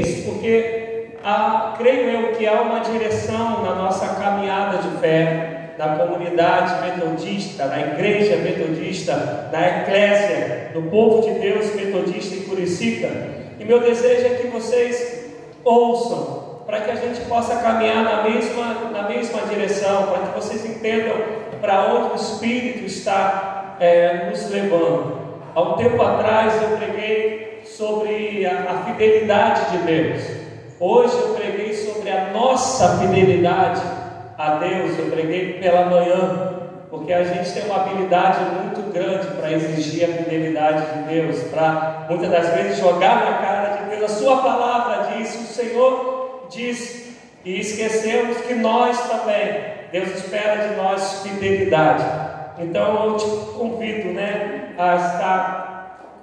isso porque há, creio eu que há uma direção na nossa caminhada de fé, na comunidade metodista, na igreja metodista, na eclésia, no povo de Deus metodista em Curicica. E meu desejo é que vocês ouçam, para que a gente possa caminhar na mesma, na mesma direção, para que vocês entendam para onde o Espírito está é, nos levando. Há um tempo atrás eu preguei sobre a, a fidelidade de Deus. Hoje eu preguei sobre a nossa fidelidade a Deus. Eu preguei pela manhã, porque a gente tem uma habilidade muito grande para exigir a fidelidade de Deus, para muitas das vezes jogar na cara de Deus. A Sua palavra diz, o Senhor diz, e esquecemos que nós também, Deus espera de nós fidelidade. Então eu te convido, né, a estar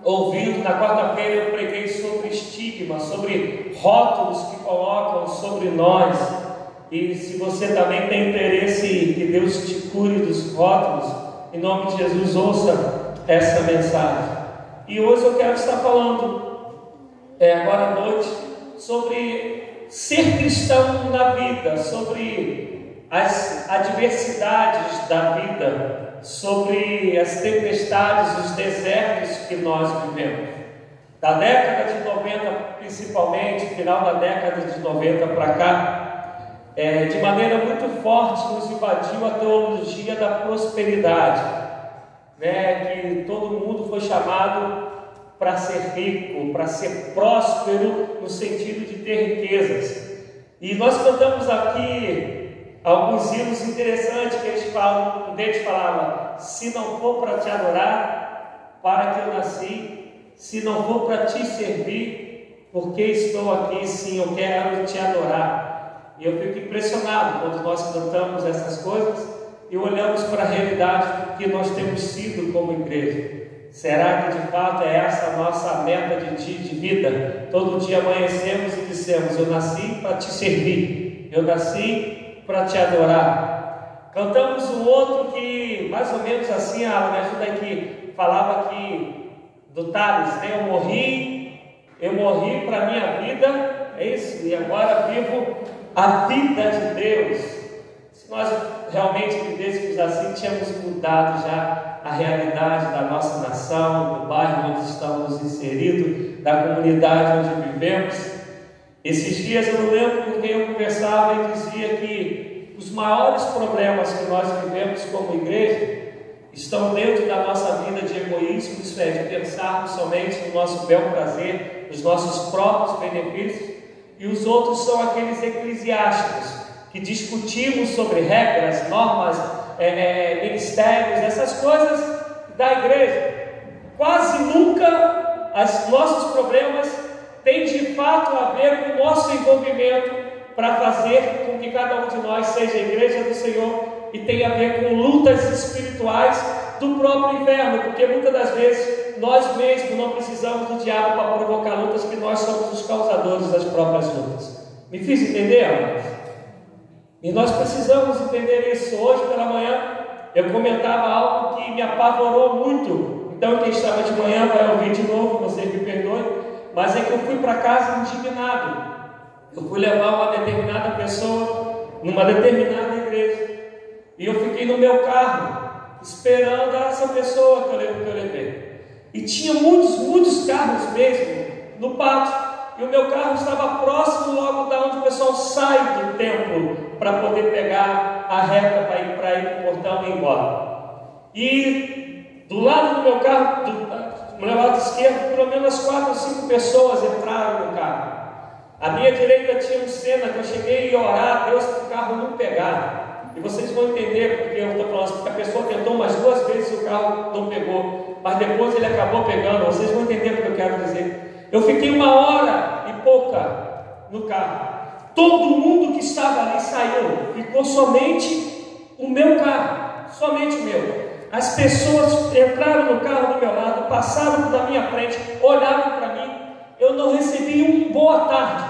ouvindo. Na quarta-feira eu preguei sobre estigma, sobre rótulos que colocam sobre nós. E se você também tem interesse que Deus te cure dos rótulos, em nome de Jesus, ouça essa mensagem. E hoje eu quero estar falando, é, agora à noite, sobre ser cristão na vida, sobre as adversidades da vida, sobre as tempestades, os desertos que nós vivemos. Da década de 90, principalmente, final da década de 90 para cá, é, de maneira muito forte nos invadiu a teologia da prosperidade, né, que todo mundo foi chamado para ser rico, para ser próspero, no sentido de ter riquezas. E nós cantamos aqui alguns hinos interessantes que eles falam, um deles falava, se não for para te adorar, para que eu nasci, se não for para te servir, porque estou aqui, sim, eu quero te adorar. E eu fico impressionado quando nós cantamos essas coisas e olhamos para a realidade que nós temos sido como igreja. Será que de fato é essa a nossa meta de, de vida? Todo dia amanhecemos e dissemos: Eu nasci para te servir, eu nasci para te adorar. Cantamos um outro que, mais ou menos assim, ah, me ajuda aqui, falava que do Tales, né? Eu morri, eu morri para a minha vida, é isso, e agora vivo a vida de Deus. Se nós realmente vivêssemos assim, tínhamos mudado já a realidade da nossa nação, do bairro onde estamos inseridos, da comunidade onde vivemos. Esses dias eu não lembro com quem eu conversava e dizia que os maiores problemas que nós vivemos como igreja estão dentro da nossa vida de egoísmo, isso é, de pensarmos somente no nosso bel prazer, nos nossos próprios benefícios, e os outros são aqueles eclesiásticos que discutimos sobre regras, normas, é, é, ministérios, essas coisas da igreja. Quase nunca os nossos problemas têm de fato a ver com o nosso envolvimento para fazer com que cada um de nós seja a igreja do Senhor e tenha a ver com lutas espirituais do próprio inferno, porque muitas das vezes nós mesmos não precisamos do diabo para provocar lutas, que nós somos os causadores das próprias lutas. Me fiz entender, amados? E nós precisamos entender isso. Hoje pela manhã eu comentava algo que me apavorou muito. Então quem estava de manhã vai ouvir de novo, vocês me perdoem. Mas é que eu fui para casa indignado. Eu fui levar uma determinada pessoa numa determinada igreja. E eu fiquei no meu carro, esperando essa pessoa que eu, que eu levei. E tinha muitos, muitos carros mesmo no pátio. E o meu carro estava próximo logo da onde o pessoal sai do templo para poder pegar a reta para ir para ir para o portão e ir embora. E do lado do meu carro, do, meu lado esquerdo, pelo menos quatro ou cinco pessoas entraram no carro. À minha direita tinha um cena que eu cheguei a orar a Deus para o carro não pegar. E vocês vão entender porque eu estou falando porque a pessoa tentou mais duas vezes e o carro não pegou. Mas depois ele acabou pegando. Vocês vão entender o que eu quero dizer. Eu fiquei uma hora e pouca no carro. Todo mundo que estava ali saiu. Ficou somente o meu carro. Somente o meu. As pessoas entraram no carro do meu lado, passaram da minha frente, olharam para mim. Eu não recebi um boa tarde,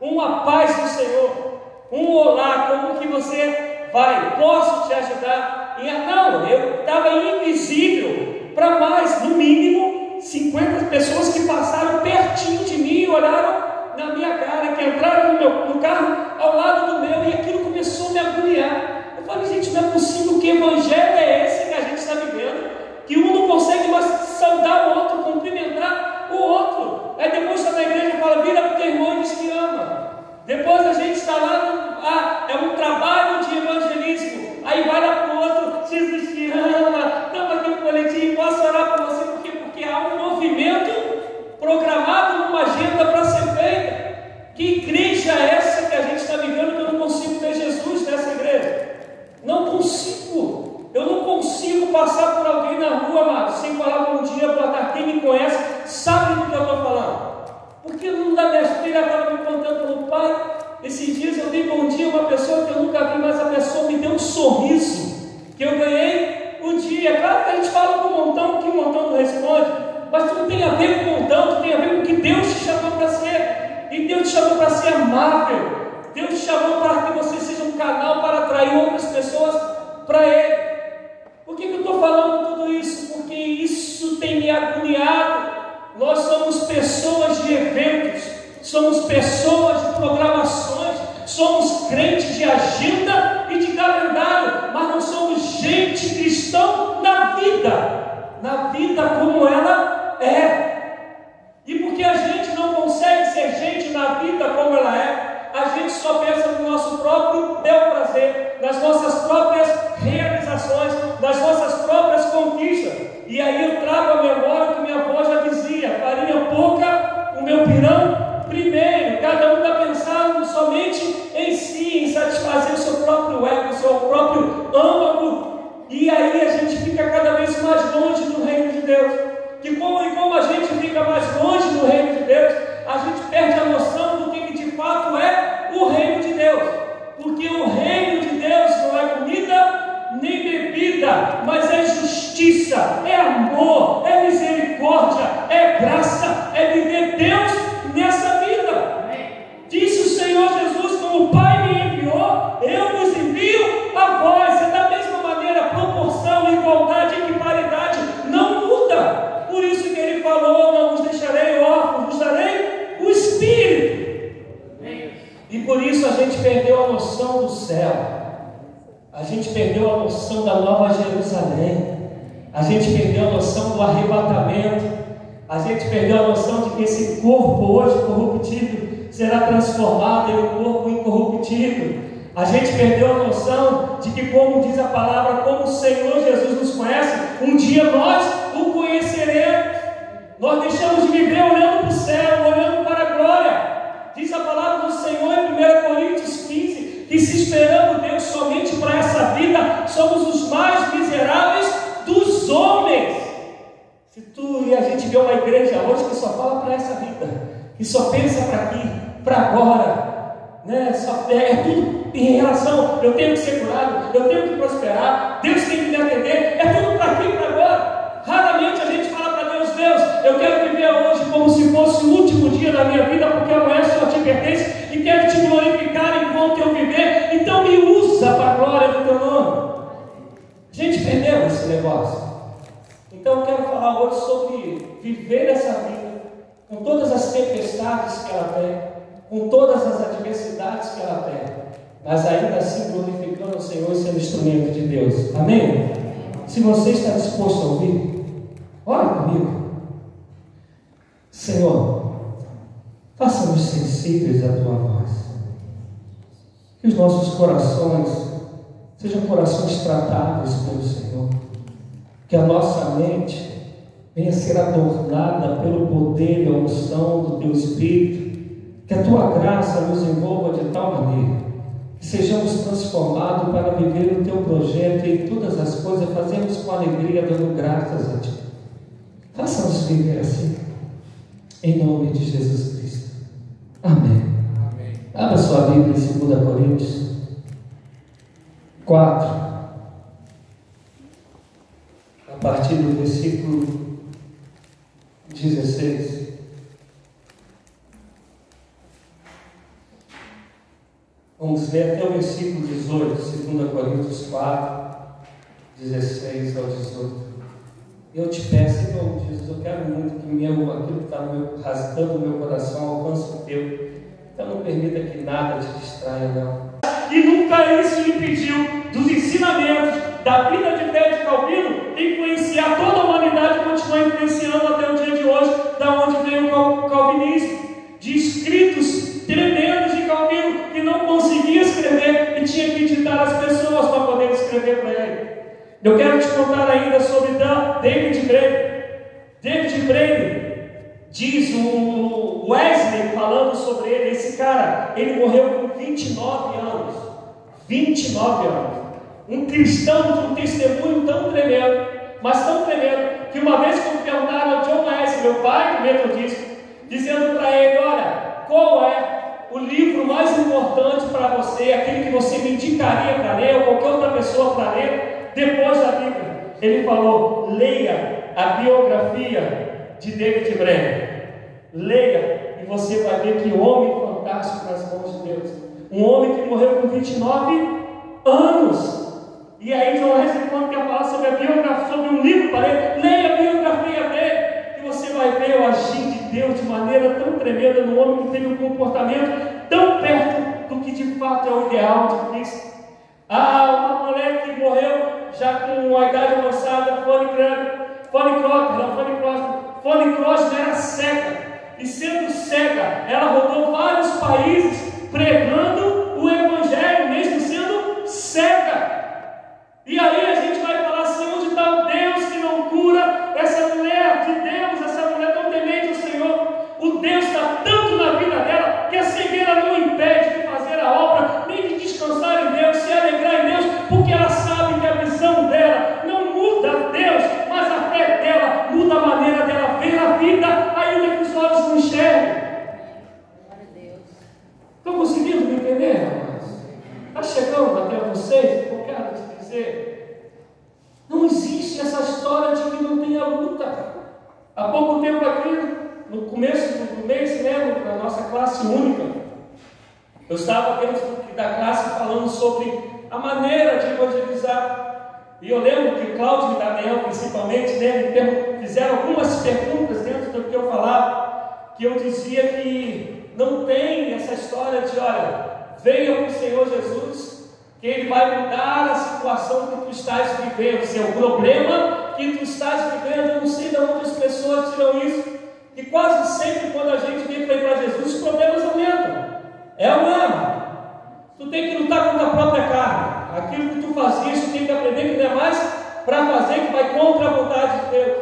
uma paz do Senhor, um olá, como que você vai? Posso te ajudar? E, não, eu estava invisível para mais, no mínimo, 50 pessoas que passaram pertinho de mim e olharam na minha cara, que entraram no, meu, no carro ao lado do meu e aquilo começou a me agoniar. Falei, gente, não é possível que evangelho é esse que a gente está vivendo, que um não consegue mais saudar o outro, cumprimentar o outro. Aí depois está na igreja e fala, vira para o teu irmão e diz que ama. Depois a gente está lá, ah, é um trabalho de evangelismo. Aí vai lá A gente perdeu a noção de que, como diz a palavra, como o Senhor Jesus nos conhece, um dia nós o conheceremos. Nós deixamos de viver olhando para o céu, olhando para a glória. Diz a palavra do Senhor em 1 Coríntios 15: que se esperamos Deus somente para essa vida, somos os mais miseráveis dos homens. Se tu e a gente vê uma igreja hoje que só fala para essa vida, que só pensa para aqui, para agora, né? Só, é, é, tudo em relação, eu tenho que ser curado, eu tenho que prosperar, Deus tem que me atender, é tudo para aqui, para agora. Raramente a gente fala para Deus, Deus, eu quero viver hoje como se fosse o último dia da minha vida, porque amanhã só te pertence e quero te glorificar enquanto eu viver, então me usa para a glória do teu nome. A gente perdeu esse negócio. Então eu quero falar hoje sobre viver essa vida, com todas as tempestades que ela tem, com todas as adversidades que ela tem, mas ainda assim glorificando o Senhor e sendo instrumento de Deus. Amém? Se você está disposto a ouvir, ore comigo. Senhor, faça-nos sensíveis à tua voz. Que os nossos corações sejam corações tratáveis pelo Senhor. Que a nossa mente venha a ser adornada pelo poder e a unção do teu Espírito. Que a tua graça nos envolva de tal maneira que sejamos transformados para viver o teu projeto e em todas as coisas fazemos com alegria, dando graças a ti. Faça-nos viver assim. Em nome de Jesus Cristo. Amém. Amém. Abra sua Bíblia em 2 Coríntios 4. A partir do versículo 16. Vamos ler até o versículo 18, 2 Coríntios 4, 16 ao 18. Eu te peço, em nome de Jesus, eu quero muito que meu, aquilo que está rasgando o meu coração alcance o teu. Então não permita que nada te distraia, não. E nunca isso impediu dos ensinamentos da vida de fé de Calvino influenciar toda a humanidade e continuar influenciando até o dia de hoje, da onde veio o calvinismo. De escritos tremendos conseguia escrever e tinha que ditar as pessoas para poder escrever para ele. Eu quero te contar ainda sobre David Braden. David Braden diz o Wesley falando sobre ele, esse cara, ele morreu com 29 anos. 29 anos. Um cristão de um testemunho tão tremendo, mas tão tremendo, que uma vez que perguntaram a John Wesley, meu pai metodista, dizendo para ele: Olha, qual é o livro mais importante para você, aquele que você me indicaria para ler, ou qualquer outra pessoa para ler? depois da Bíblia, ele falou: leia a biografia de David Brenner. Leia e você vai ver que homem fantástico nas mãos de Deus. Um homem que morreu com 29 anos. E aí Wesley, quando quer falar sobre a biografia, sobre um livro para ele, leia a biografia dele, que você vai ver o agir de Deus de maneira tão tremenda no homem que teve um comportamento tão perto do que de fato é o ideal de Cristo. Ah, uma mulher que morreu já com a idade avançada, Crosby era cega. E sendo cega, ela rodou vários países pregando o Evangelho, mesmo sendo cega. E aí a gente vai falar assim: onde está o Deus que não cura essa mulher de Deus, essa mulher tão temente ao Senhor? O Deus está tanto na vida dela que a cegueira não impede de fazer a obra, nem de descansar em Deus, se alegrar em Deus, porque ela sabe que a visão dela não muda Deus, mas a fé dela muda a maneira dela ver a vida, ainda que os olhos não enxerguem. Estão conseguindo me entender, rapaz? Está chegando até vocês o que eu quero te dizer? Não existe essa história de que não tenha luta. Há pouco tempo aqui, no começo do mês, né, na nossa classe única, eu estava dentro da classe falando sobre a maneira de evangelizar. E eu lembro que Cláudio e Daniel, principalmente, né, fizeram algumas perguntas dentro do que eu falava, que eu dizia que não tem essa história de, olha, venha o Senhor Jesus, que Ele vai mudar a situação que tu estás vivendo, se é problema que tu estás vivendo, eu não sei de onde as pessoas tiram isso, que quase sempre quando a gente vem para Jesus, os problemas aumentam. É o mesmo. Tu tem que lutar contra a própria carne. Aquilo que tu fazias, tu tem que aprender que não é mais para fazer, que vai contra a vontade de Deus.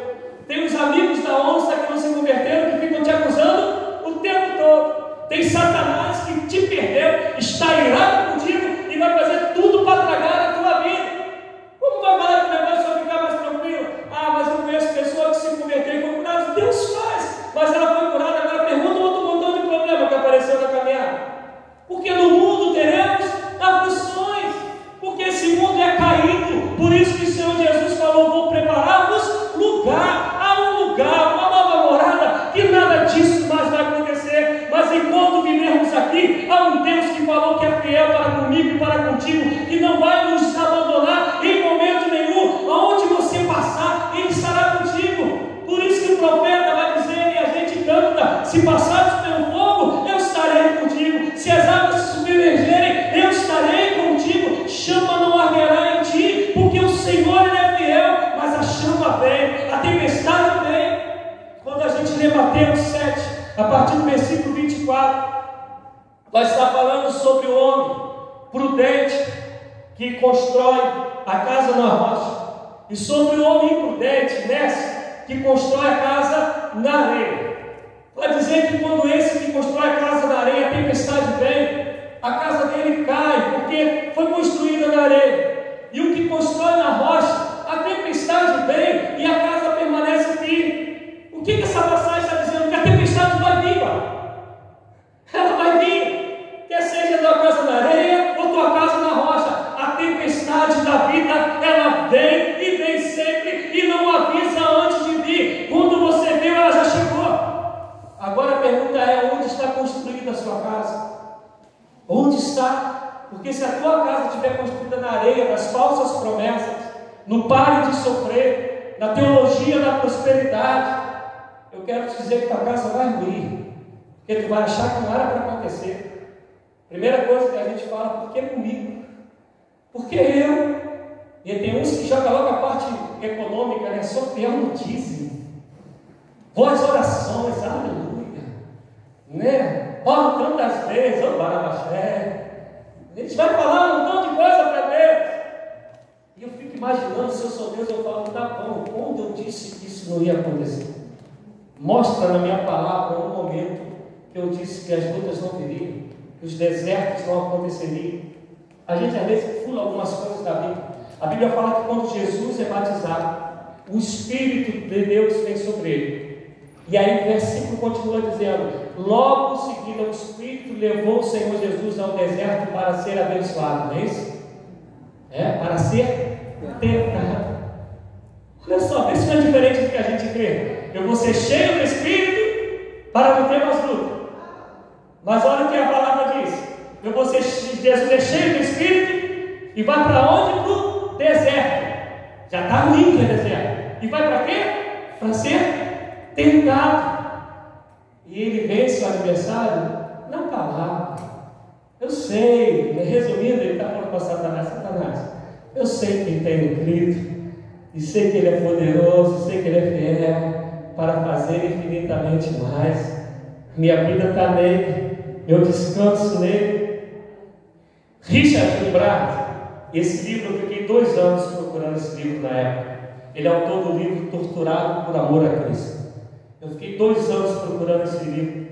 Tem os amigos da onça que não se converteram, que ficam te acusando o tempo todo. Tem Satanás que te perdeu, está irado contigo e vai fazer tudo vai achar que não era para acontecer. Primeira coisa que a gente fala, por que comigo? Porque eu. E tem uns que jogam logo a parte econômica, né? Sou fiel no dízimo. Voz orações, aleluia. Né? Oro tantas vezes, ô Barabaxé. A gente vai falar um montão de coisa para Deus. E eu fico imaginando, se eu sou Deus, eu falo, tá bom, quando eu disse que isso não ia acontecer? Mostra na minha palavra um momento que eu disse que as lutas não viriam, que os desertos não aconteceriam. A gente às vezes pula algumas coisas da Bíblia. A Bíblia fala que quando Jesus é batizado, o Espírito de Deus vem sobre ele. E aí o versículo continua dizendo: Logo em seguida, o Espírito levou o Senhor Jesus ao deserto para ser abençoado, não é isso? É, para ser tentado. Olha só, se não é diferente do que a gente crê. Eu vou ser cheio do Espírito para não ter mais luta. Mas olha o que a palavra diz. Eu vou ser, Jesus é cheio do Espírito e vai para onde? Para o deserto. Já está ruim o deserto. E vai para quê? Para ser tentado. E ele vence o adversário na palavra. Eu sei, resumindo, ele está falando para Satanás, Satanás, eu sei que tem Cristo, e sei que Ele é poderoso, sei que Ele é fiel, para fazer infinitamente mais. Minha vida está nele, eu descanso nele. Richard Umbrard, esse livro eu fiquei dois anos procurando esse livro na época. Ele é autor do livro Torturado por Amor a Cristo. Eu fiquei dois anos procurando esse livro.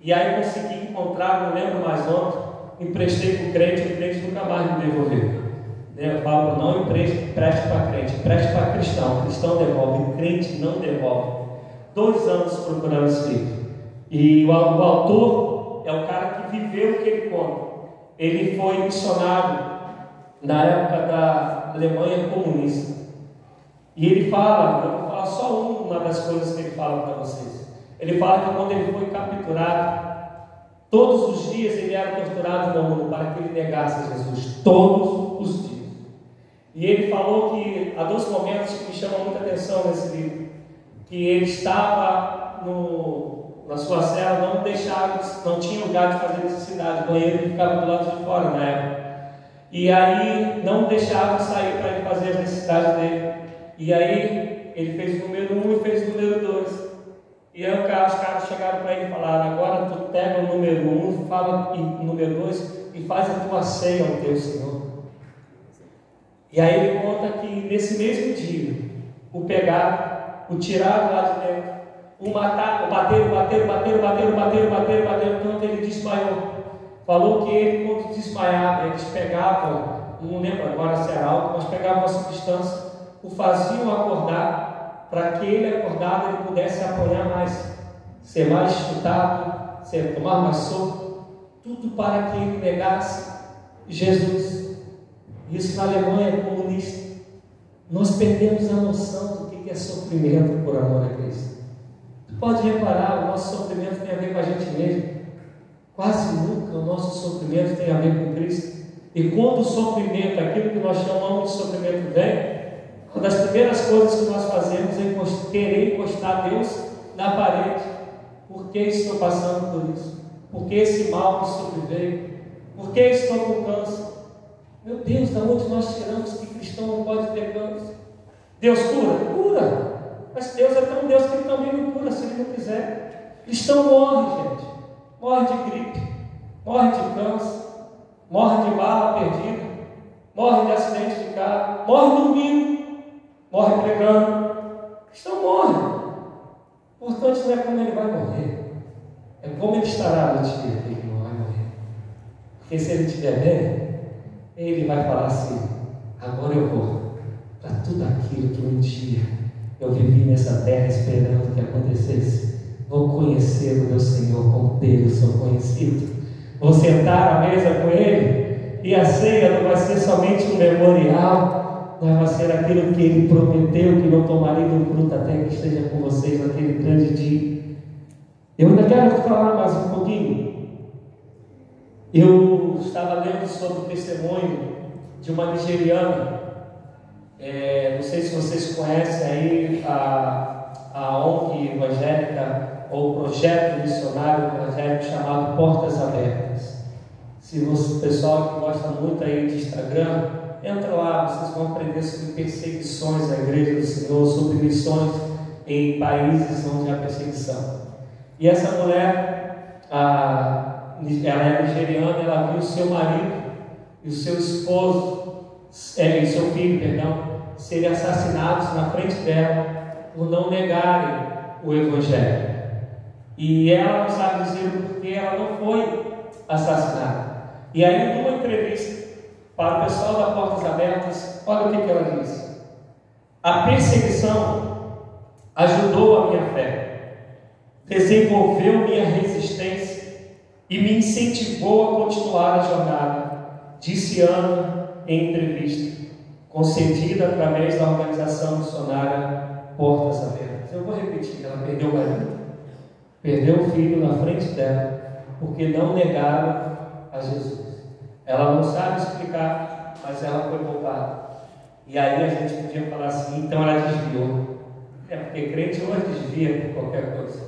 E aí consegui encontrar, não lembro mais onde, emprestei para o crente, o crente nunca mais me devolveu. Né, eu falo, não empreste, preste para crente, preste para cristão, cristão devolve, crente não devolve dois anos procurando esse livro. E o, autor é o cara que viveu o que ele conta. Ele foi missionário na época da Alemanha comunista. E ele fala, eu vou falar só uma das coisas que ele fala para vocês. Ele fala que quando ele foi capturado, todos os dias ele era torturado no mundo para que ele negasse Jesus. Todos os dias. E ele falou que há dois momentos que me chamam muita atenção nesse livro que ele estava no, na sua cela, não deixava, não tinha lugar de fazer necessidade, o banheiro ficava do lado de fora na época. E aí não deixava sair para ele fazer as necessidades dele. E aí ele fez o número um e fez o número dois. E aí os caras chegaram para ele e falaram, agora tu pega o número um, fala o número dois e faz a tua ceia ao teu Senhor. E aí ele conta que nesse mesmo dia o pegaram o tiraram lá de dentro, o mataram, bateram, bateram, bateram, bateram, bateram, bateram, bateram, tanto ele desmaiou. Falou que ele, quando desmaiava, eles pegavam, não lembro agora se era algo, mas pegavam uma substância, o faziam acordar, para que ele acordado ele pudesse apanhar mais, ser mais chutado, ser, tomar mais soco, tudo para que ele negasse Jesus. Isso na Alemanha comunista. Nós perdemos a noção do que é sofrimento por amor a Cristo. Pode reparar, o nosso sofrimento tem a ver com a gente mesmo. Quase nunca o nosso sofrimento tem a ver com Cristo. E quando o sofrimento, aquilo que nós chamamos de sofrimento, vem, uma das primeiras coisas que nós fazemos é querer encostar Deus na parede. Por que estou passando por isso? Por que esse mal me sobreveio? Por que estou com câncer? Meu Deus, da onde nós tiramos que cristão não pode ter câncer? Deus cura? Cura. Mas Deus é tão Deus que Ele também não cura se Ele não quiser. Cristão morre, gente. Morre de gripe, morre de câncer, morre de bala perdida, morre de acidente de carro, morre dormindo, morre pregando. Cristão morre. O importante não é como ele vai morrer, é como ele estará no dia que ele não vai morrer. Porque se ele estiver bem, ele vai falar assim: agora eu vou para tudo aquilo que um dia eu vivi nessa terra esperando que acontecesse. Vou conhecer o meu Senhor como Deus sou conhecido. Vou sentar à mesa com Ele e a ceia não vai ser somente um memorial, mas vai ser aquilo que Ele prometeu que não tomaria do fruto até que esteja com vocês naquele grande dia. Eu ainda quero falar mais um pouquinho. Eu estava lendo sobre o testemunho de uma nigeriana É, não sei se vocês conhecem aí a, a ONG evangélica ou projeto missionário evangélico chamado Portas Abertas. Se você, o pessoal que gosta muito aí de Instagram, entra lá, vocês vão aprender sobre perseguições à igreja do Senhor, sobre missões em países onde há perseguição. E essa mulher, a, ela é nigeriana, ela viu o seu marido e o seu esposo, é, e seu filho, perdão, serem assassinados na frente dela por não negarem o Evangelho. E ela não sabe dizer porque ela não foi assassinada. E aí, numa entrevista para o pessoal da Portas Abertas, olha o que, que ela disse: A perseguição ajudou a minha fé, desenvolveu minha resistência e me incentivou a continuar a jornada, disse Ana em entrevista, concedida através da organização missionária Portas Abertas. Eu vou repetir: ela perdeu o marido, perdeu o filho na frente dela, porque não negaram a Jesus. Ela não sabe explicar, mas ela foi poupada. E aí a gente podia falar assim, então ela desviou. É porque crente hoje desvia por qualquer coisa.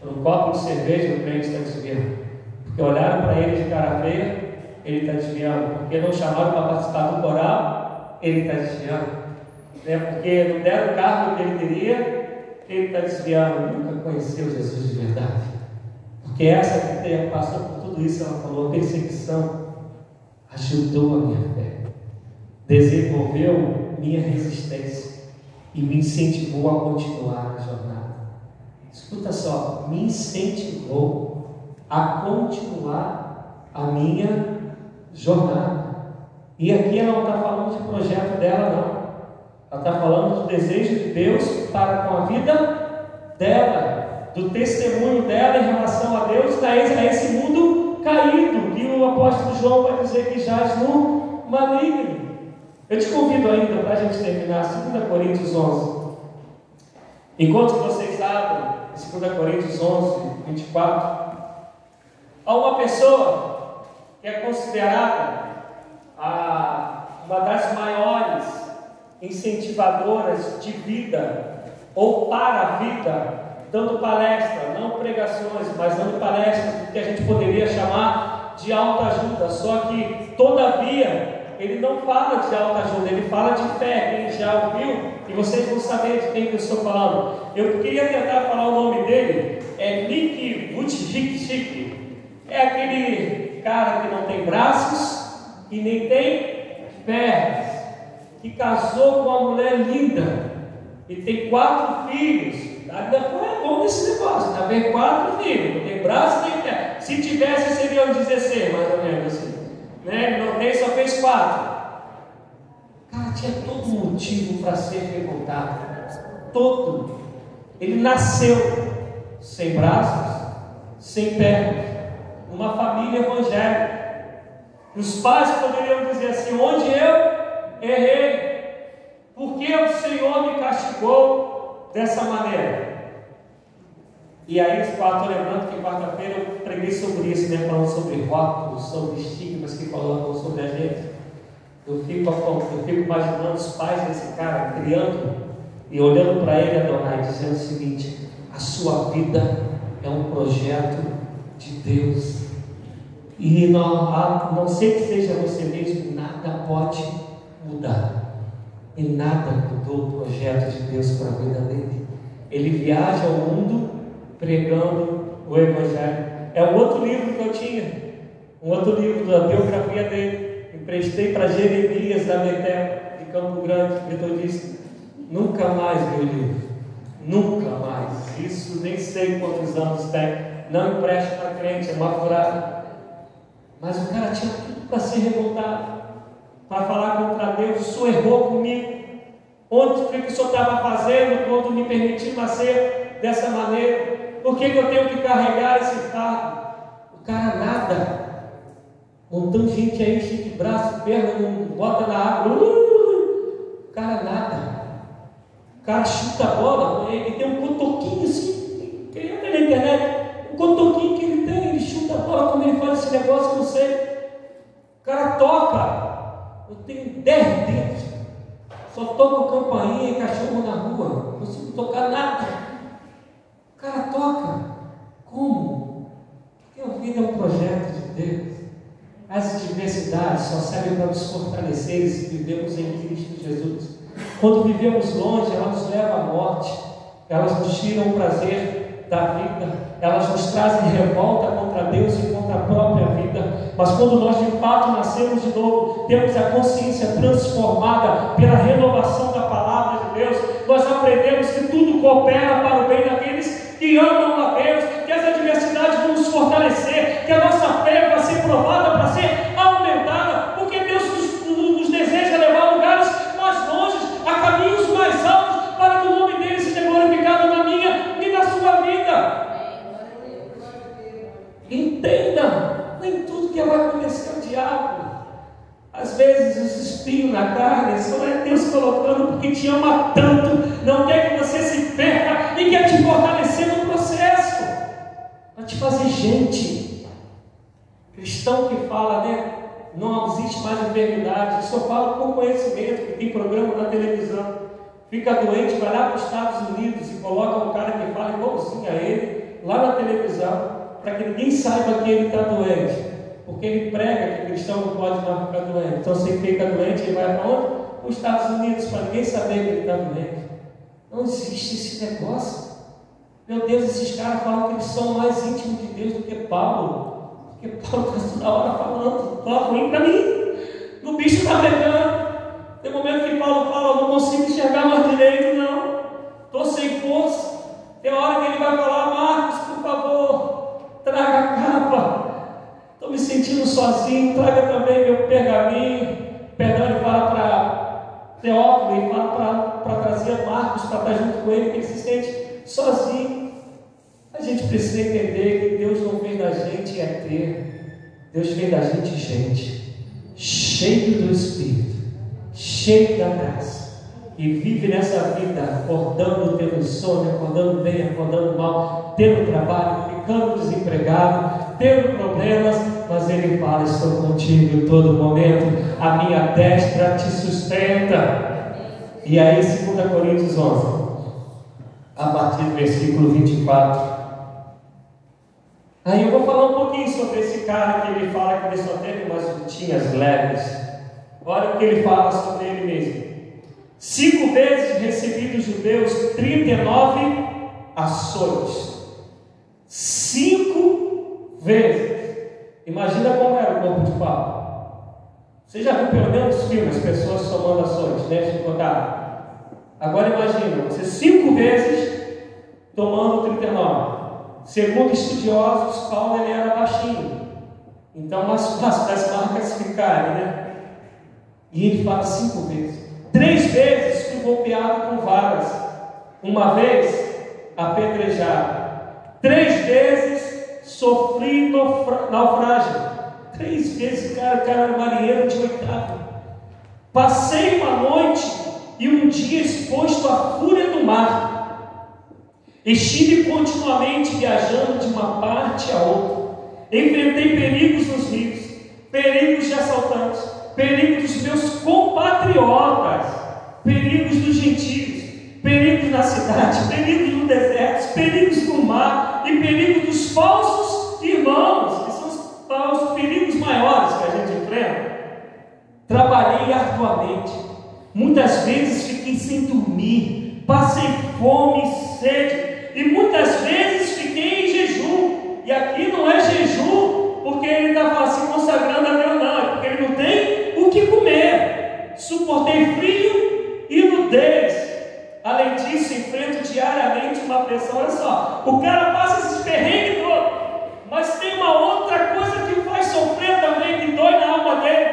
Por um copo de cerveja o crente está desviando. Porque olharam para ele de cara feia, ele está desviando. Porque não chamaram para participar do coral, ele está desviando. É porque não deram o cargo que ele queria, ele está desviando. Nunca conheceu Jesus de verdade. Porque essa que passou por tudo isso, ela falou, perseguição, ajudou a minha fé, desenvolveu minha resistência e me incentivou a continuar a jornada. Escuta só, me incentivou a continuar a minha jornada. E aqui ela não está falando de projeto dela, não. Ela está falando do desejo de Deus para com a vida dela, do testemunho dela em relação a Deus, a esse mundo caído, que o apóstolo João vai dizer que jaz no maligno. Eu te convido ainda para a gente terminar 2 Coríntios 11. Enquanto vocês abrem 2 Coríntios 11, 24, há uma pessoa que é considerada a, uma das maiores incentivadoras de vida ou para a vida dando palestra, não pregações, mas dando palestras que a gente poderia chamar de autoajuda. Só que, todavia, ele não fala de autoajuda, ele fala de fé. Quem já ouviu, e vocês vão saber de quem que eu estou falando. Eu queria tentar falar o nome dele, é Nick Vujicic. É aquele cara que não tem braços e nem tem pernas, que casou com uma mulher linda e tem quatro filhos ainda foi bom nesse negócio. Ainda vem quatro filhos, não tem braço nem pé. Se tivesse, seriam 16, mais ou menos assim. Né? Não tem, só fez quatro. Cara, tinha todo motivo para ser revoltado. Todo. Ele nasceu sem braços, sem pernas, uma família evangélica. Os pais poderiam dizer assim: onde eu errei? Porque o Senhor me castigou? dessa maneira. E aí, estou lembrando que quarta-feira eu preguei sobre isso, né? Falando sobre rótulos, sobre estigmas que falando sobre a gente. Eu fico, eu fico imaginando os pais desse cara criando e olhando para ele, Adonai, dizendo o seguinte: a sua vida é um projeto de Deus. E não, não sei que seja você mesmo, nada pode mudar. E nada mudou o projeto de Deus para a vida dele. Ele viaja ao mundo pregando o Evangelho. É um outro livro que eu tinha, um outro livro da biografia dele. Emprestei para Jeremias da Betel, de Campo Grande, metodista. Nunca mais meu livro. Nunca mais. Isso nem sei quantos anos tem. Não empresta para crente, é uma furada. Mas o cara tinha tudo para ser revoltado para falar contra Deus, o Senhor errou comigo. Onde o que o Senhor estava fazendo quando me permitiu nascer dessa maneira? Por que, que eu tenho que carregar esse fardo? O cara nada. Montando gente aí, cheio de braço, perna, não bota na água. Uh, o cara nada. O cara chuta a bola, ele tem um cotoquinho assim, quem entra na internet, o cotoquinho ele chuta a bola, como ele faz esse negócio, não sei. O cara toca, eu tenho dez dedos. Só toco campainha e cachorro na rua. Não consigo tocar nada. O cara toca. Como? Porque a vida é um projeto de Deus. As diversidades só servem para nos fortalecer se vivemos em Cristo Jesus. Quando vivemos longe, elas nos levam à morte. Elas nos tiram o prazer da vida. Elas nos trazem revolta contra Deus e contra a própria vida. Mas quando nós de fato nascemos de novo, temos a consciência transformada pela renovação da palavra de Deus, nós aprendemos que tudo coopera para o bem daqueles que amam a Deus, que as adversidades vão nos fortalecer, que a nossa fé vai ser provada para ser aumentada, porque Deus nos, nos deseja levar a lugares mais longe, a caminhos mais altos, para que o nome dele seja glorificado na minha e na sua vida. Entenda, nem tudo que vai acontecer é o diabo. Às vezes os espinhos na carne só é Deus colocando porque te ama tanto, não quer que você se perca e quer te fortalecer no processo, para te fazer gente. Cristão que fala, né? Não existe mais enfermidade, só fala com conhecimento, que tem programa na televisão. Fica doente, vai lá para os Estados Unidos e coloca um cara que fala igualzinho a ele, lá na televisão, para que ninguém saiba que ele está doente. Porque ele prega que cristão não pode mais ficar doente. Então, se fica doente, ele vai para onde? Para os Estados Unidos, para ninguém saber que ele está doente. Não existe esse negócio. Meu Deus, esses caras falam que eles são mais íntimos de Deus do que Paulo. Porque Paulo está toda hora falando, está ruim para mim. O bicho está pegando. Tem momento que Paulo fala, não consigo enxergar mais direito, não. Estou sem força. Tem hora que ele vai falar, Marcos, por favor, traga a capa. Estou me sentindo sozinho, traga pergaminho. Perdão, ele fala para Teófilo, ele fala para trazer Marcos para estar junto com ele, que ele se sente sozinho. A gente precisa entender que Deus não fez da gente é ter, Deus fez da gente gente, cheio do Espírito, cheio da graça, e vive nessa vida acordando, tendo sono, acordando bem, acordando mal, tendo trabalho, ficando desempregado, tendo problemas, mas Ele fala: Estou contigo em todo momento, a minha destra te sustenta. E aí, 2 Coríntios 11, a partir do versículo 24. Aí eu vou falar um pouquinho sobre esse cara que ele fala que ele só teve umas lutinhas leves. Olha o que ele fala sobre ele mesmo. Cinco vezes recebi dos judeus 39 ações. Cinco vezes. Imagina como era o corpo de Paulo. Você já viu pelo menos filmes, pessoas somando ações, né? Deixa eu contar. Agora imagina, você cinco vezes tomando 39. Segundo estudiosos, Paulo ele era baixinho. Então, mais fácil das marcas ficarem, né? E ele fala cinco vezes. Três vezes fui golpeado com varas. Uma vez apedrejado. Três vezes sofri naufrágio. Três vezes, cara, o cara era marinheiro de oitavo. Passei uma noite e um dia exposto à fúria do mar. Estive continuamente viajando de uma parte a outra. Enfrentei perigos nos rios, perigos de assaltantes, perigos dos meus compatriotas, perigos dos gentios, perigos na cidade, perigos no deserto, perigos no mar e perigos dos falsos irmãos, que são os falsos perigos maiores que a gente enfrenta. Trabalhei arduamente, muitas vezes fiquei sem dormir, passei fome e sede, e muitas vezes fiquei em jejum. E aqui não é jejum porque ele está se consagrando a Deus, não, é porque ele não tem o que comer. Suportei frio e nudez. Além disso, enfrento diariamente uma pressão. Olha só, o cara passa esses perrengues todos, mas tem uma outra coisa que o faz sofrer também, que dói na alma dele.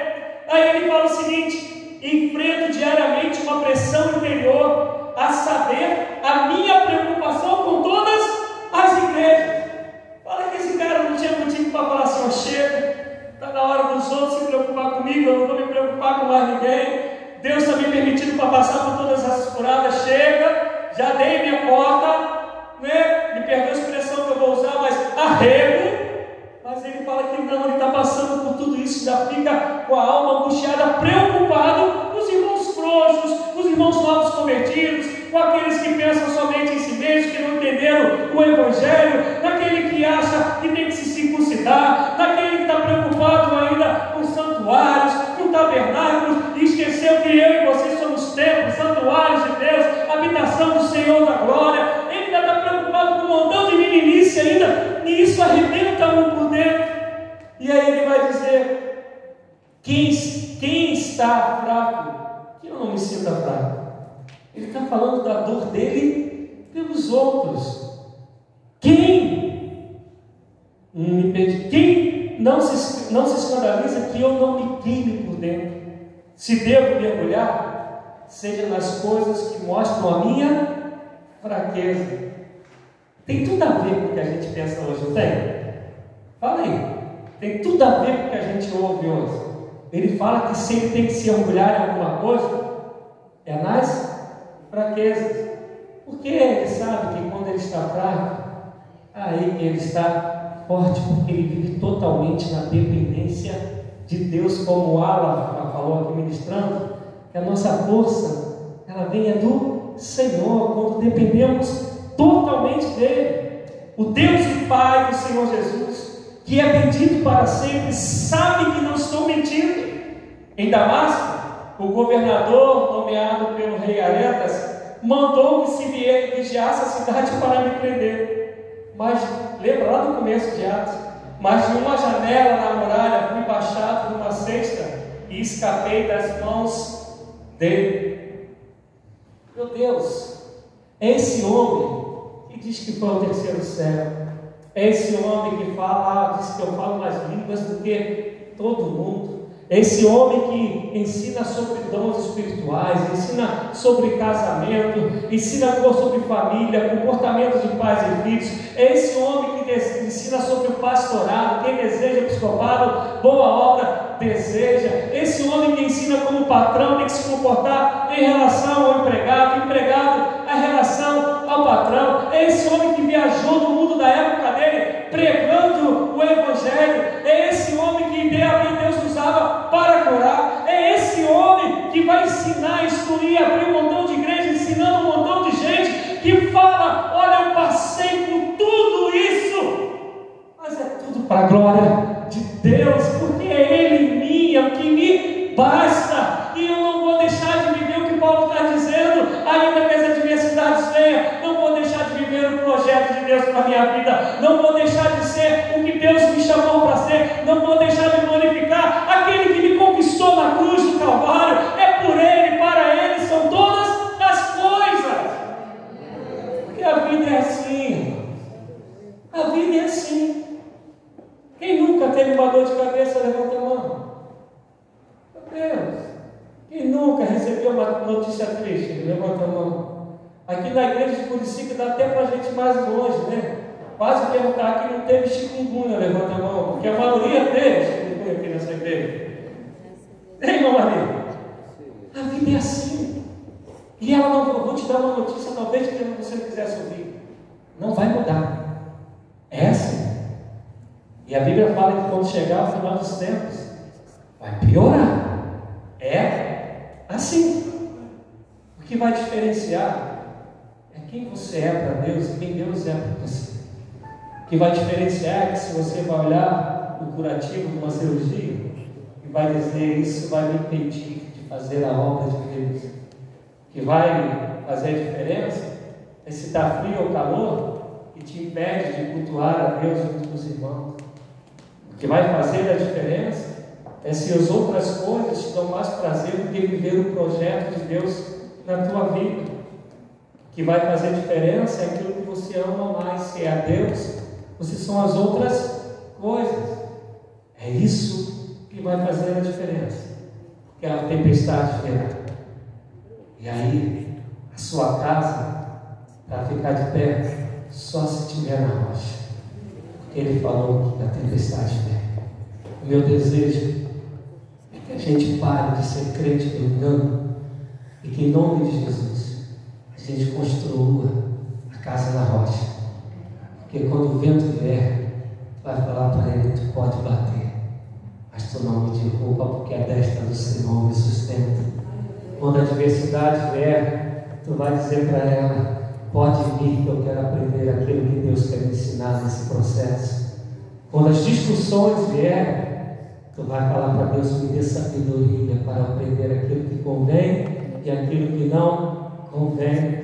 Aí ele fala o seguinte: enfrento diariamente uma pressão interior, a saber, a minha preocupação com todas as igrejas. Fala que esse cara não tinha motivo para falar assim: ó, chega, está na hora dos outros se preocupar comigo, eu não vou me preocupar com mais ninguém. Deus está me permitindo para passar por todas essas furadas, chega, já dei minha cota, né? me perdoa a expressão que eu vou usar, mas arrego. Mas ele fala que não, ele está passando por tudo isso, já fica com a alma angustiada, preocupado com os irmãos frouxos, com os aí ele vai dizer: quem, quem está fraco? Que eu não me sinta fraco. Ele está falando da dor dele pelos outros. Quem me pede? Quem não se, não se escandaliza que eu não me queime por dentro? Se devo mergulhar, seja nas coisas que mostram a minha fraqueza. Tem tudo a ver com o que a gente pensa hoje, não tem? Fala aí. Tem tudo a ver com o que a gente ouve hoje. Ele fala que se ele tem que se orgulhar em alguma coisa, é nas fraquezas. Porque ele sabe que quando ele está fraco, aí ele está forte, porque ele vive totalmente na dependência de Deus, como o falou aqui ministrando, que a nossa força, ela vem do Senhor, quando dependemos totalmente dele. O Deus e Pai do Senhor Jesus, que é bendito para sempre, sabe que não estou mentindo. Em Damasco, o governador, nomeado pelo rei Aretas, mandou que se vigiasse a cidade para me prender. Mas, lembra lá no começo de Atos? Mas de uma janela na muralha fui baixado numa cesta e escapei das mãos dele. Meu Deus, esse homem que diz que foi o terceiro céu, esse homem que fala, ah, diz que eu falo mais línguas do que todo mundo. Esse homem que ensina sobre dons espirituais, ensina sobre casamento, ensina sobre família, comportamento de pais e filhos. Esse homem que ensina sobre o pastorado, quem deseja episcopado, boa obra deseja. Esse homem que ensina como patrão tem que se comportar em relação ao empregado, empregado a relação ao patrão. Esse homem que viajou no mundo da época dele, pregando o Evangelho. É esse homem que Deus usava para curar. É esse homem que vai ensinar, instruir, abrir um montão de igrejas, ensinando um montão de gente que fala: Olha, eu passei por tudo isso, mas é tudo para a glória de Deus, porque é Ele em mim, é o que me basta, e eu não vou deixar de viver o que Paulo está dizendo, ainda que as adversidades venham, não vou deixar de viver o projeto de Deus para a minha vida, não vou deixar de ser o que Deus me chamou para ser, não vou deixar de glorificar aquele que me conquistou na cruz do Calvário, é por Ele, para Ele são todas as coisas, porque a vida é assim, a vida é assim. Quem nunca teve uma dor de cabeça, levanta a mão. Meu Deus. Quem nunca recebeu uma notícia triste, levanta a mão. Aqui na igreja de Curicica dá até para a gente mais longe, né? Quase perguntar aqui não teve chikungunya, levanta a mão, porque a maioria teve chikungunya aqui nessa igreja. Tem, irmão Maria? A vida é assim. E ela não, vou te dar uma notícia, talvez que você não quisesse ouvir. Não vai mudar. É assim. E a Bíblia fala que quando chegar o final dos tempos, vai piorar. É assim. O que vai diferenciar é quem você é para Deus e quem Deus é para você. O que vai diferenciar é que se você vai olhar o curativo de uma cirurgia e vai dizer isso vai me impedir de fazer a obra de Deus. O que vai fazer a diferença é se está frio ou calor e te impede de cultuar a Deus junto com os irmãos. O que vai fazer a diferença é se as outras coisas te dão mais prazer do que viver o projeto de Deus na tua vida. O que vai fazer diferença é aquilo que você ama mais, se é a Deus, ou se são as outras coisas. É isso que vai fazer a diferença. Que a tempestade virá. E aí, a sua casa, para ficar de pé, só se tiver na rocha. Ele falou que a tempestade vem. O meu desejo é que a gente pare de ser crente do engano e que em nome de Jesus a gente construa a casa na rocha. Porque quando o vento vier, tu vai falar para ele, tu pode bater, mas tu não me derruba porque a destra do Senhor me sustenta. Quando a adversidade vier, tu vai dizer para ela, pode vir que eu quero aprender aquilo que Deus quer me ensinar nesse processo. Quando as discussões vierem, Tu vai falar para Deus, me dê sabedoria para aprender aquilo que convém e aquilo que não convém.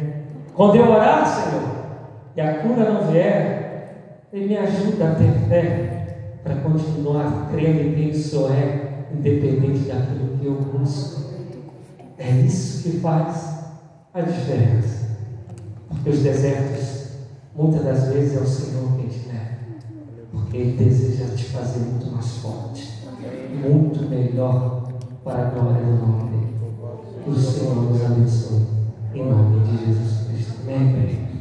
Quando eu orar, Senhor, e a cura não vier, Ele me ajuda a ter fé para continuar crendo em quem Senhor é, independente daquilo que eu busco. É isso que faz a diferença. Porque os desertos, muitas das vezes, é o Senhor quem te leva. Porque Ele deseja te fazer muito mais forte, muito melhor para a glória do nome dele. Que o Senhor nos abençoe. Em nome de Jesus Cristo. Amém.